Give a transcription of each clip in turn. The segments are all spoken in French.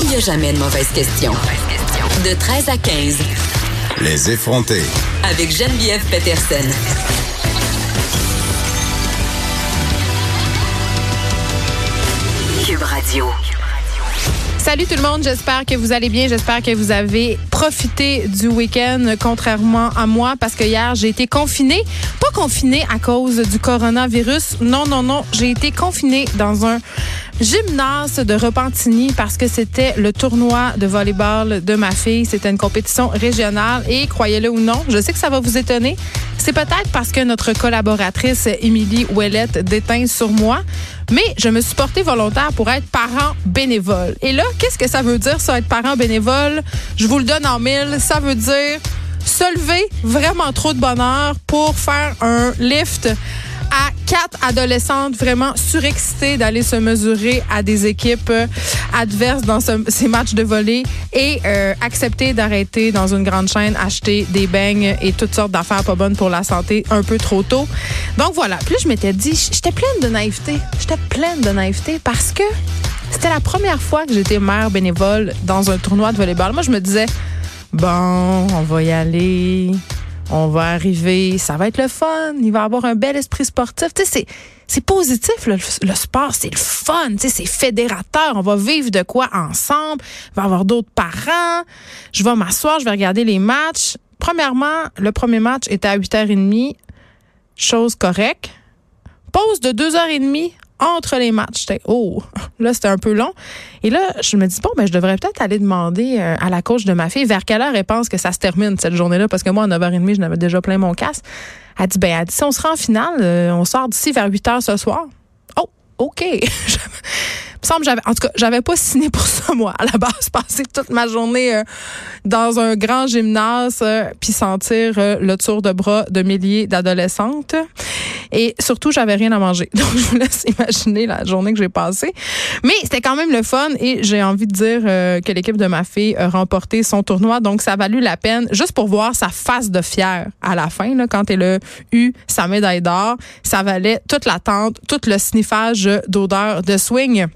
il n'y a jamais de mauvaise question. De 13 à 15. Les effronter. Avec Geneviève Peterson. Cube Radio. Salut tout le monde, j'espère que vous allez bien, j'espère que vous avez profité du week-end contrairement à moi parce que hier j'ai été confinée, pas confinée à cause du coronavirus, non non non, j'ai été confinée dans un gymnase de Repentigny parce que c'était le tournoi de volleyball de ma fille. C'était une compétition régionale et croyez-le ou non, je sais que ça va vous étonner. C'est peut-être parce que notre collaboratrice Émilie Ouellette déteint sur moi, mais je me suis portée volontaire pour être parent bénévole. Et là, qu'est-ce que ça veut dire ça être parent bénévole? Je vous le donne en mille, ça veut dire se lever vraiment trop de bonheur pour faire un lift à quatre adolescentes vraiment surexcitées d'aller se mesurer à des équipes adverses dans ces matchs de volley et euh, accepter d'arrêter dans une grande chaîne, acheter des beignes et toutes sortes d'affaires pas bonnes pour la santé un peu trop tôt. Donc voilà. Puis je m'étais dit, j'étais pleine de naïveté. J'étais pleine de naïveté parce que c'était la première fois que j'étais mère bénévole dans un tournoi de volleyball. Moi, je me disais, bon, on va y aller on va arriver, ça va être le fun, il va avoir un bel esprit sportif. Tu sais, c'est positif, le, sport, c'est le fun, tu sais, c'est fédérateur. On va vivre de quoi ensemble, il va y avoir d'autres parents. Je vais m'asseoir, je vais regarder les matchs. Premièrement, le premier match était à 8h30, chose correcte. Pause de 2h30 entre les matchs. J'étais, oh, là, c'était un peu long. Et là, je me dis, bon, ben, je devrais peut-être aller demander euh, à la coach de ma fille vers quelle heure elle pense que ça se termine cette journée-là, parce que moi, à 9h30, je n'avais déjà plein mon casque. Elle dit, ben, elle dit, si on se rend en finale, euh, on sort d'ici vers 8 h ce soir. Oh, OK. semble j'avais en tout cas j'avais pas signé pour ça moi à la base passer toute ma journée euh, dans un grand gymnase puis sentir le tour de bras de milliers d'adolescentes et surtout, j'avais rien à manger. Donc, je vous laisse imaginer la journée que j'ai passée. Mais c'était quand même le fun et j'ai envie de dire euh, que l'équipe de ma fille a remporté son tournoi. Donc, ça a valu la peine juste pour voir sa face de fière à la fin, là, quand elle a eu sa médaille d'or. Ça valait toute l'attente, tout le sniffage d'odeur de swing.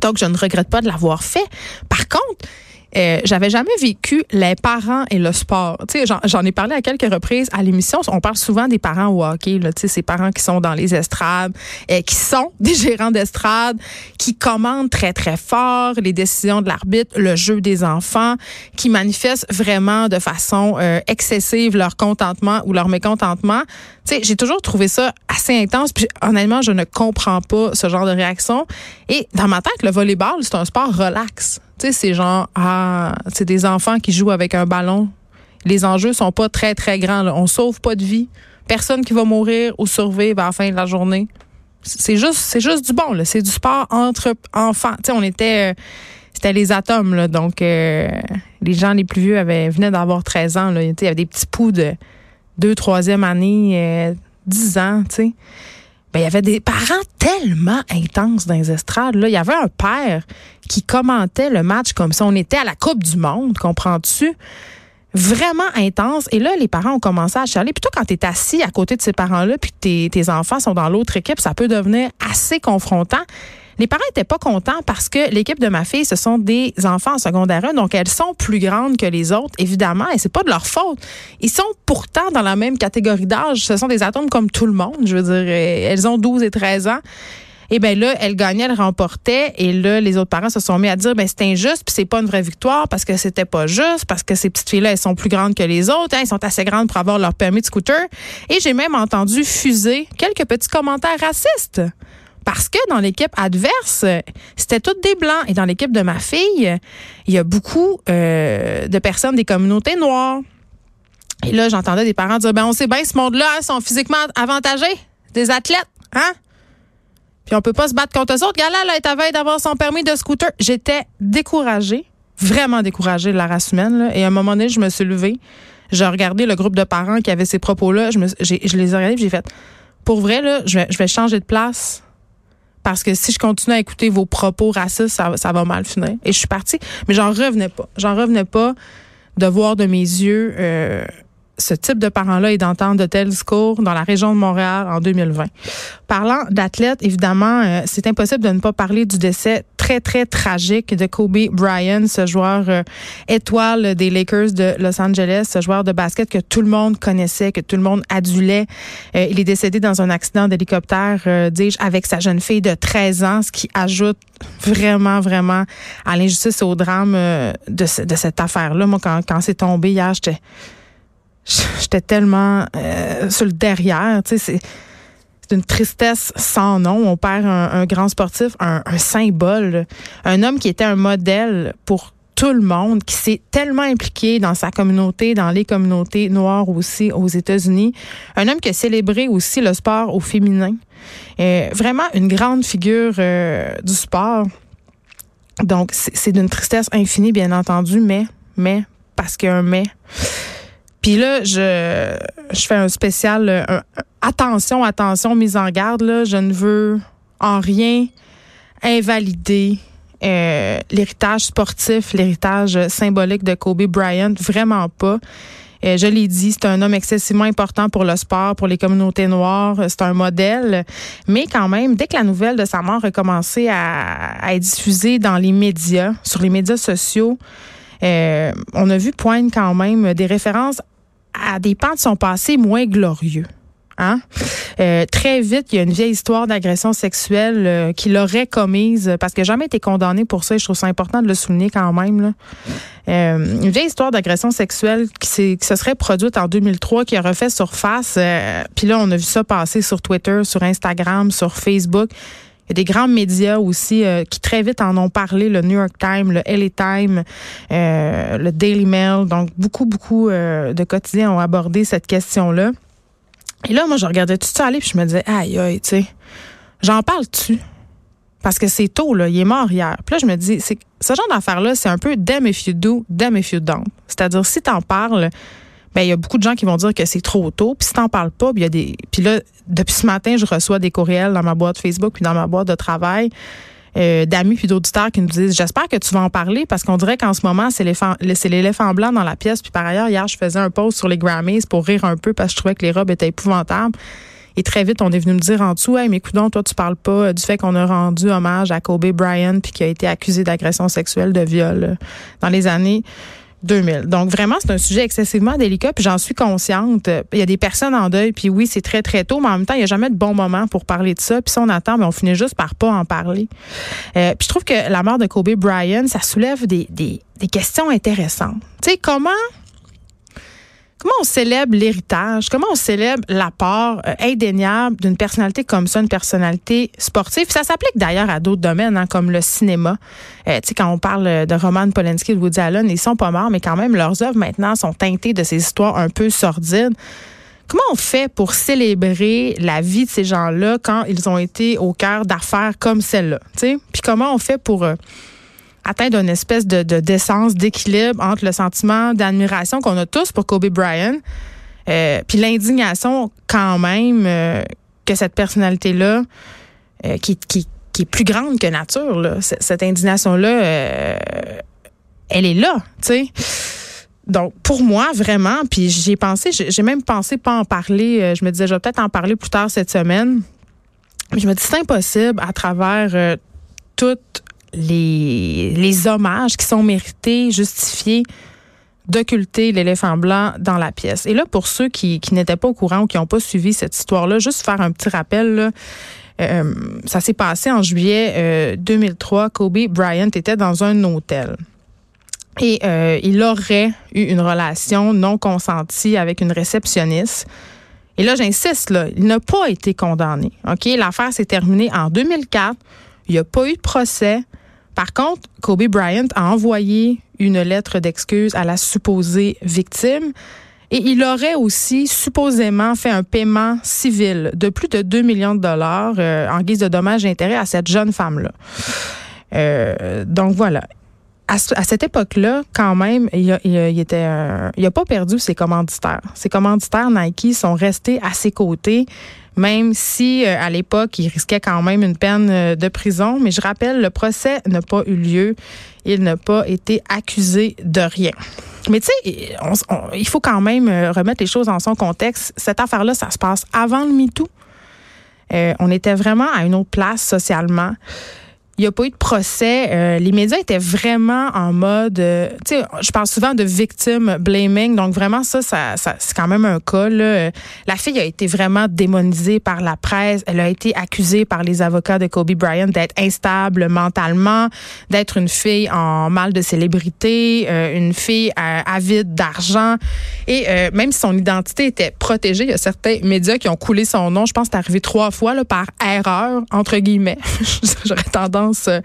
Donc, je ne regrette pas de l'avoir fait. Par contre, euh, j'avais jamais vécu les parents et le sport. Tu sais, j'en ai parlé à quelques reprises à l'émission. On parle souvent des parents au hockey. Là, tu ces parents qui sont dans les estrades, euh, qui sont des gérants d'estrade, qui commandent très très fort les décisions de l'arbitre, le jeu des enfants, qui manifestent vraiment de façon euh, excessive leur contentement ou leur mécontentement. Tu sais, j'ai toujours trouvé ça assez intense. Puis honnêtement, je ne comprends pas ce genre de réaction. Et dans ma tête, le volleyball, c'est un sport relax. Tu sais, c'est genre, ah, c'est des enfants qui jouent avec un ballon. Les enjeux sont pas très, très grands. On sauve pas de vie. Personne qui va mourir ou survivre à la fin de la journée. C'est juste, c'est juste du bon. C'est du sport entre enfants. Tu sais, on était, euh, c'était les atomes. Là, donc, euh, les gens les plus vieux avaient venaient d'avoir 13 ans. Là. Il y avait des petits poux de deux, troisième année, euh, 10 ans. Tu sais ben, il y avait des parents tellement intenses dans les estrades. Là. Il y avait un père qui commentait le match comme si on était à la Coupe du Monde, comprends-tu? Vraiment intense. Et là, les parents ont commencé à chialer. Plutôt quand tu es assis à côté de ces parents-là, puis tes enfants sont dans l'autre équipe, ça peut devenir assez confrontant. Les parents étaient pas contents parce que l'équipe de ma fille, ce sont des enfants en secondaire 1, donc elles sont plus grandes que les autres, évidemment, et c'est pas de leur faute. Ils sont pourtant dans la même catégorie d'âge. Ce sont des atomes comme tout le monde. Je veux dire, elles ont 12 et 13 ans. Et bien là, elles gagnaient, elles remportaient. Et là, les autres parents se sont mis à dire, ben c'est injuste, puis c'est pas une vraie victoire parce que c'était pas juste, parce que ces petites filles-là, elles sont plus grandes que les autres, hein, elles sont assez grandes pour avoir leur permis de scooter. Et j'ai même entendu fuser quelques petits commentaires racistes. Parce que dans l'équipe adverse, c'était toutes des blancs. Et dans l'équipe de ma fille, il y a beaucoup euh, de personnes des communautés noires. Et là, j'entendais des parents dire, ben on sait bien, ce monde-là, ils sont physiquement avantagés, des athlètes, hein? Puis on peut pas se battre contre eux autres. Gala, là, est à veille d'avoir son permis de scooter. J'étais découragée, vraiment découragée de la race humaine. Là. Et à un moment donné, je me suis levée. J'ai regardé le groupe de parents qui avaient ces propos-là. Je, me, je les ai regardés j'ai fait, pour vrai, là, je vais, je vais changer de place parce que si je continue à écouter vos propos racistes, ça, va mal finir. Et je suis partie, mais j'en revenais pas. J'en revenais pas de voir de mes yeux euh, ce type de parents-là et d'entendre de tels discours dans la région de Montréal en 2020. Parlant d'athlètes, évidemment, euh, c'est impossible de ne pas parler du décès très, très tragique de Kobe Bryant, ce joueur euh, étoile des Lakers de Los Angeles, ce joueur de basket que tout le monde connaissait, que tout le monde adulait. Euh, il est décédé dans un accident d'hélicoptère, euh, dis-je, avec sa jeune fille de 13 ans, ce qui ajoute vraiment, vraiment à l'injustice et au drame de, cette affaire-là. Moi, quand, c'est tombé hier, j'étais tellement sur le derrière. Tu sais, c'est une tristesse sans nom. On perd un, grand sportif, un, symbole, un homme qui était un modèle pour tout le monde, qui s'est tellement impliqué dans sa communauté, dans les communautés noires aussi aux États-Unis. Un homme qui a célébré aussi le sport au féminin. Vraiment une grande figure euh, du sport. Donc, c'est d'une tristesse infinie, bien entendu, mais, mais, parce qu'il y a un mais. Puis là, je, je fais un spécial, euh, attention, attention, mise en garde, là, je ne veux en rien invalider euh, l'héritage sportif, l'héritage symbolique de Kobe Bryant, vraiment pas. Euh, je l'ai dit, c'est un homme excessivement important pour le sport, pour les communautés noires. C'est un modèle. Mais quand même, dès que la nouvelle de sa mort a commencé à, à être diffusée dans les médias, sur les médias sociaux, euh, on a vu poindre quand même des références à des pans de son passé moins glorieux. Hein? Euh, très vite, il y a une vieille histoire d'agression sexuelle euh, qu'il aurait commise parce qu'il n'a jamais été condamné pour ça. Et je trouve ça important de le souligner quand même. Là. Euh, une vieille histoire d'agression sexuelle qui, qui, se serait produite en 2003, qui a refait surface. Puis là, on a vu ça passer sur Twitter, sur Instagram, sur Facebook. Il y a des grands médias aussi qui très vite en ont parlé, le New York Times, le LA Times, le Daily Mail. Donc, beaucoup, beaucoup de quotidiens ont abordé cette question-là. Et là, moi, je regardais tout ça aller, puis je me disais, aïe, aïe, tu sais, j'en parle-tu? Parce que c'est tôt, là, il est mort hier. Puis là, je me dis, c'est ce genre d'affaire-là, c'est un peu damn if you do, damn if you don't. C'est-à-dire, si t'en parles, ben il y a beaucoup de gens qui vont dire que c'est trop tôt. Puis si t'en parles pas, il y a des. Puis là, depuis ce matin, je reçois des courriels dans ma boîte Facebook puis dans ma boîte de travail. Euh, d'amis puis d'auditeurs qui nous disent j'espère que tu vas en parler parce qu'on dirait qu'en ce moment c'est l'éléphant blanc dans la pièce. Puis par ailleurs hier je faisais un post sur les Grammys pour rire un peu parce que je trouvais que les robes étaient épouvantables. Et très vite on est venu me dire en dessous hey mais écoute toi tu parles pas du fait qu'on a rendu hommage à Kobe Bryant puis qui a été accusé d'agression sexuelle de viol euh, dans les années 2000. Donc vraiment, c'est un sujet excessivement délicat, puis j'en suis consciente. Il y a des personnes en deuil, puis oui, c'est très très tôt, mais en même temps, il n'y a jamais de bon moment pour parler de ça. Puis si on attend, mais on finit juste par pas en parler. Euh, puis je trouve que la mort de Kobe Bryant, ça soulève des, des questions intéressantes. Tu sais, comment Comment on célèbre l'héritage? Comment on célèbre l'apport euh, indéniable d'une personnalité comme ça, une personnalité sportive? Ça s'applique d'ailleurs à d'autres domaines, hein, comme le cinéma. Euh, tu sais, quand on parle de Roman Polanski et de Woody Allen, ils sont pas morts, mais quand même, leurs œuvres maintenant sont teintées de ces histoires un peu sordides. Comment on fait pour célébrer la vie de ces gens-là quand ils ont été au cœur d'affaires comme celle-là? Puis comment on fait pour... Euh, atteindre une espèce de, de d'essence, d'équilibre entre le sentiment d'admiration qu'on a tous pour Kobe Bryant, euh, puis l'indignation quand même euh, que cette personnalité-là, euh, qui, qui, qui, est plus grande que nature, là, cette indignation-là, euh, elle est là, tu sais. Donc, pour moi, vraiment, puis j'ai pensé, j'ai même pensé pas en parler. Je me disais, je vais peut-être en parler plus tard cette semaine. Je me dis, c'est impossible à travers toute les, hommages qui sont mérités, justifiés, d'occulter l'éléphant blanc dans la pièce. Et là, pour ceux qui, n'étaient pas au courant ou qui n'ont pas suivi cette histoire-là, juste faire un petit rappel, euh, ça s'est passé en juillet 2003. Euh, Kobe Bryant était dans un hôtel. Et euh, il aurait eu une relation non consentie avec une réceptionniste. Et là, j'insiste, là, il n'a pas été condamné. OK? L'affaire s'est terminée en 2004. Il n'y a pas eu de procès. Par contre, Kobe Bryant a envoyé une lettre d'excuse à la supposée victime. Et il aurait aussi supposément fait un paiement civil de plus de 2 millions de dollars euh, en guise de dommages et intérêts à cette jeune femme-là. Euh, donc voilà. À, cette époque-là, quand même, il, a, il, a pas perdu ses commanditaires. Ses commanditaires Nike sont restés à ses côtés même si euh, à l'époque, il risquait quand même une peine euh, de prison. Mais je rappelle, le procès n'a pas eu lieu. Il n'a pas été accusé de rien. Mais tu sais, il faut quand même euh, remettre les choses dans son contexte. Cette affaire-là, ça se passe avant le MeToo. on était vraiment à une autre place socialement. Il n'y a pas eu de procès. Euh, les médias étaient vraiment en mode, euh, tu sais, je parle souvent de victim blaming, donc vraiment ça, ça, c'est quand même un cas. Là. La fille a été vraiment démonisée par la presse. Elle a été accusée par les avocats de Kobe Bryant d'être instable mentalement, d'être une fille en mal de célébrité, euh, une fille avide d'argent. Et même si son identité était protégée, il y a certains médias qui ont coulé son nom. Je pense que c'est arrivé trois fois là, par erreur, entre guillemets. J'aurais tendance euh,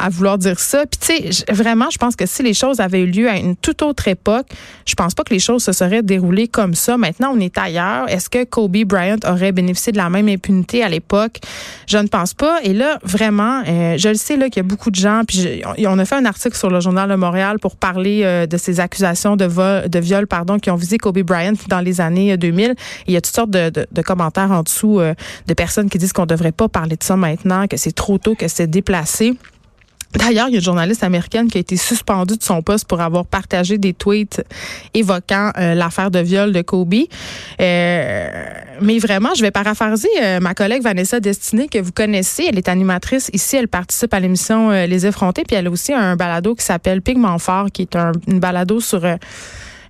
à vouloir dire ça. Puis tu sais, vraiment, je pense que si les choses avaient eu lieu à une toute autre époque, je pense pas que les choses se seraient déroulées comme ça. Maintenant, on est ailleurs. Est-ce que Kobe Bryant aurait bénéficié de la même impunité à l'époque? Je ne pense pas. Et là, vraiment, euh, je le sais là qu'il y a beaucoup de gens. Puis on a fait un article sur le journal de Montréal pour parler euh, de ces accusations de, vol, de viol, pardon, qui ont visé Kobe Bryant dans les années 2000. il y a toutes sortes de, de commentaires en dessous de personnes qui disent qu'on devrait pas parler de ça maintenant, que c'est trop tôt, que c'est déplacé. D'ailleurs, il y a une journaliste américaine qui a été suspendue de son poste pour avoir partagé des tweets évoquant euh, l'affaire de viol de Kobe. Euh, mais vraiment, je vais paraphraser euh, ma collègue Vanessa Destinée que vous connaissez. Elle est animatrice ici. Elle participe à l'émission Les Effrontés. Puis elle a aussi un balado qui s'appelle Pigment Fort, qui est un, une balado sur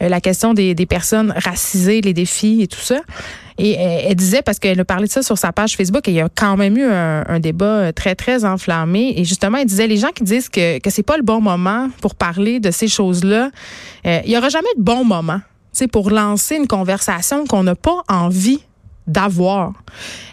la question des, des personnes racisées, les défis et tout ça. Et elle, disait, parce qu'elle a parlé de ça sur sa page Facebook, et il y a quand même eu un, débat très, très enflammé. Et justement, elle disait, les gens qui disent que, que c'est pas le bon moment pour parler de ces choses-là, euh, il y aura jamais de bon moment pour lancer une conversation qu'on n'a pas envie d'avoir.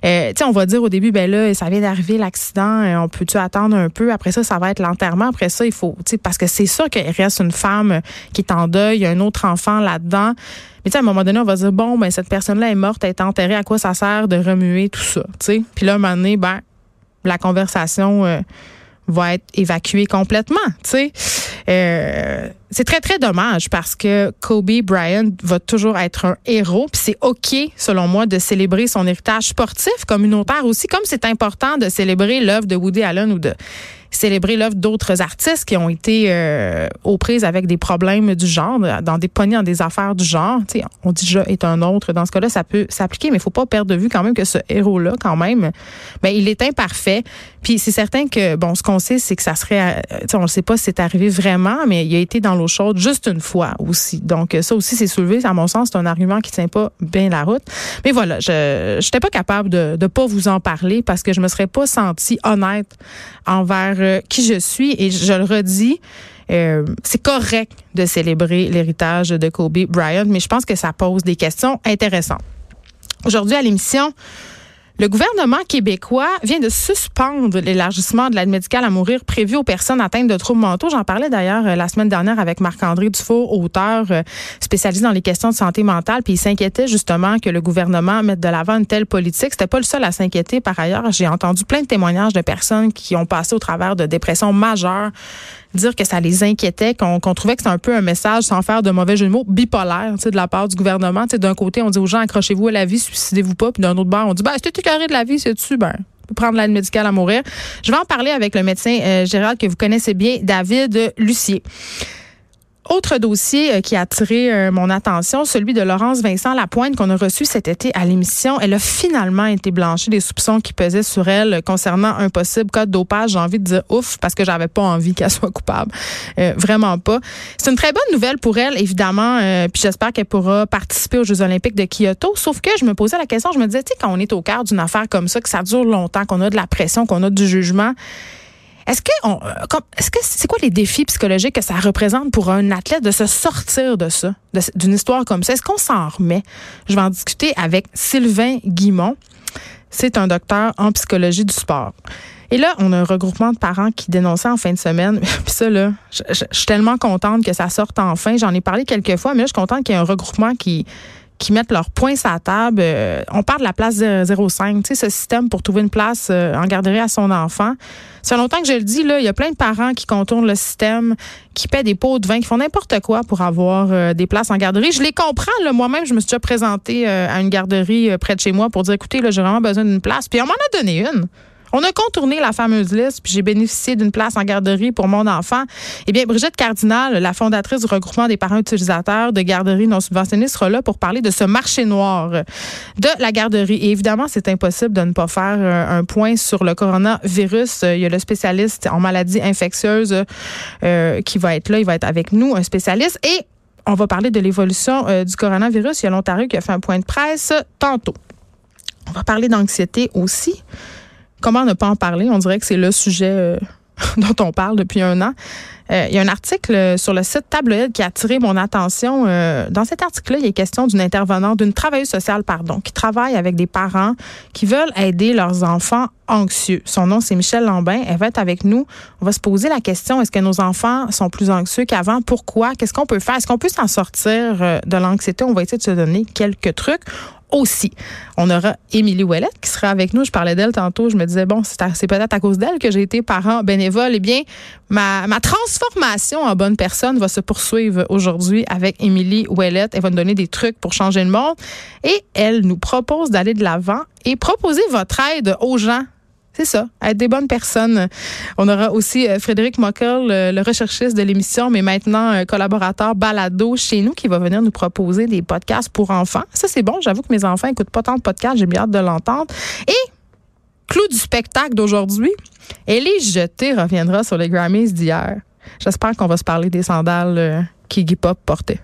Euh, on va dire au début, ben là, ça vient d'arriver l'accident, euh, on peut-tu attendre un peu? Après ça, ça va être l'enterrement. Après ça, il faut, parce que c'est sûr qu'il reste une femme qui est en deuil, il y a un autre enfant là-dedans. Mais à un moment donné, on va dire, bon, ben cette personne-là est morte, elle est enterrée, à quoi ça sert de remuer tout ça, tu sais? Puis là, à un moment donné, ben, la conversation euh, va être évacuée complètement, tu sais? Euh, c'est très, très dommage parce que Kobe Bryant va toujours être un héros. Puis c'est OK, selon moi, de célébrer son héritage sportif communautaire aussi, comme c'est important de célébrer l'œuvre de Woody Allen ou de célébrer l'œuvre d'autres artistes qui ont été euh, aux prises avec des problèmes du genre, dans des poignées dans des affaires du genre. on dit je est un autre. Dans ce cas-là, ça peut s'appliquer, mais il faut pas perdre de vue quand même que ce héros-là, quand même, ben, il est imparfait. Puis c'est certain que, bon, ce qu'on sait, c'est que ça serait, euh, on ne sait pas si c'est arrivé vraiment, mais il a été dans l'eau chaude juste une fois aussi. Donc ça aussi, c'est soulevé. À mon sens, c'est un argument qui tient pas bien la route. Mais voilà, je n'étais pas capable de ne pas vous en parler parce que je me serais pas sentie honnête envers qui je suis et je le redis. Euh, c'est correct de célébrer l'héritage de Kobe Bryant, mais je pense que ça pose des questions intéressantes. Aujourd'hui à l'émission, le gouvernement québécois vient de suspendre l'élargissement de l'aide médicale à mourir prévue aux personnes atteintes de troubles mentaux. J'en parlais d'ailleurs euh, la semaine dernière avec Marc-André Dufour, auteur euh, spécialisé dans les questions de santé mentale, puis il s'inquiétait justement que le gouvernement mette de l'avant une telle politique. C'était pas le seul à s'inquiéter par ailleurs. J'ai entendu plein de témoignages de personnes qui ont passé au travers de dépressions majeures dire que ça les inquiétait, qu'on trouvait que c'était un peu un message, sans faire de mauvais jeu de mots, bipolaire de la part du gouvernement. D'un côté, on dit aux gens, accrochez-vous à la vie, suicidez-vous pas. Puis d'un autre bord, on dit, ben, que carré de la vie, c'est-tu? Ben, prendre l'aide médicale à mourir. Je vais en parler avec le médecin euh, Gérald que vous connaissez bien, David Lucier. Autre dossier euh, qui a attiré euh, mon attention, celui de Laurence Vincent Lapointe qu'on a reçu cet été à l'émission. Elle a finalement été blanchie des soupçons qui pesaient sur elle concernant un possible cas de dopage. J'ai envie de dire ouf parce que j'avais pas envie qu'elle soit coupable. Euh, vraiment pas. C'est une très bonne nouvelle pour elle, évidemment. puis j'espère qu'elle pourra participer aux Jeux olympiques de Kyoto. Sauf que je me posais la question, je me disais, tu sais, quand on est au cœur d'une affaire comme ça, que ça dure longtemps, qu'on a de la pression, qu'on a du jugement, est-ce que on, euh, est-ce que c'est quoi les défis psychologiques que ça représente pour un athlète de se sortir de ça, d'une histoire comme ça? Est-ce qu'on s'en remet? Je vais en discuter avec Sylvain Guimont. C'est un docteur en psychologie du sport. Et là, on a un regroupement de parents qui dénonçaient en fin de semaine. Puis ça, là, je, suis tellement contente que ça sorte enfin. J'en ai parlé quelques fois, mais là, je suis contente qu'il y ait un regroupement qui qui mettent leurs points sur la table. Euh, on parle de la place 05, tu sais, ce système pour trouver une place euh, en garderie à son enfant. Ça fait longtemps que je le dis, là, il y a plein de parents qui contournent le système, qui paient des pots de vin, qui font n'importe quoi pour avoir euh, des places en garderie. Je les comprends, là. Moi-même, je me suis déjà présentée à une garderie près de chez moi pour dire, écoutez, là, j'ai vraiment besoin d'une place. Puis on m'en a donné une. On a contourné la fameuse liste, puis j'ai bénéficié d'une place en garderie pour mon enfant. Eh bien, Brigitte Cardinal, la fondatrice du regroupement des parents utilisateurs de garderies non subventionnées, sera là pour parler de ce marché noir de la garderie. Et évidemment, c'est impossible de ne pas faire un point sur le coronavirus. Il y a le spécialiste en maladies infectieuses euh, qui va être là. Il va être avec nous, un spécialiste. Et on va parler de l'évolution euh, du coronavirus. Il y a l'Ontario qui a fait un point de presse tantôt. On va parler d'anxiété aussi. Comment ne pas en parler? On dirait que c'est le sujet euh, dont on parle depuis un an. Euh, il y a un article sur le site Tabloïd qui a attiré mon attention. Euh, dans cet article-là, il est question d'une intervenante, d'une travailleuse sociale, pardon, qui travaille avec des parents qui veulent aider leurs enfants anxieux. Son nom, c'est Michel Lambin. Elle va être avec nous. On va se poser la question, est-ce que nos enfants sont plus anxieux qu'avant? Pourquoi? Qu'est-ce qu'on peut faire? Est-ce qu'on peut s'en sortir de l'anxiété? On va essayer de se donner quelques trucs aussi. On aura Émilie Ouellette qui sera avec nous. Je parlais d'elle tantôt. Je me disais, bon, c'est peut-être à cause d'elle que j'ai été parent bénévole. Eh bien, ma, ma transformation en bonne personne va se poursuivre aujourd'hui avec Émilie Ouellette. Elle va nous donner des trucs pour changer le monde. Et elle nous propose d'aller de l'avant et proposer votre aide aux gens c'est ça, être des bonnes personnes. On aura aussi euh, Frédéric Mockel, le recherchiste de l'émission, mais maintenant collaborateur balado chez nous, qui va venir nous proposer des podcasts pour enfants. Ça, c'est bon. J'avoue que mes enfants écoutent pas tant de podcasts. J'ai bien hâte de l'entendre. Et clou du spectacle d'aujourd'hui, Ellie Jeté reviendra sur les Grammys d'hier. J'espère qu'on va se parler des sandales euh, qu'Iggy Pop portait.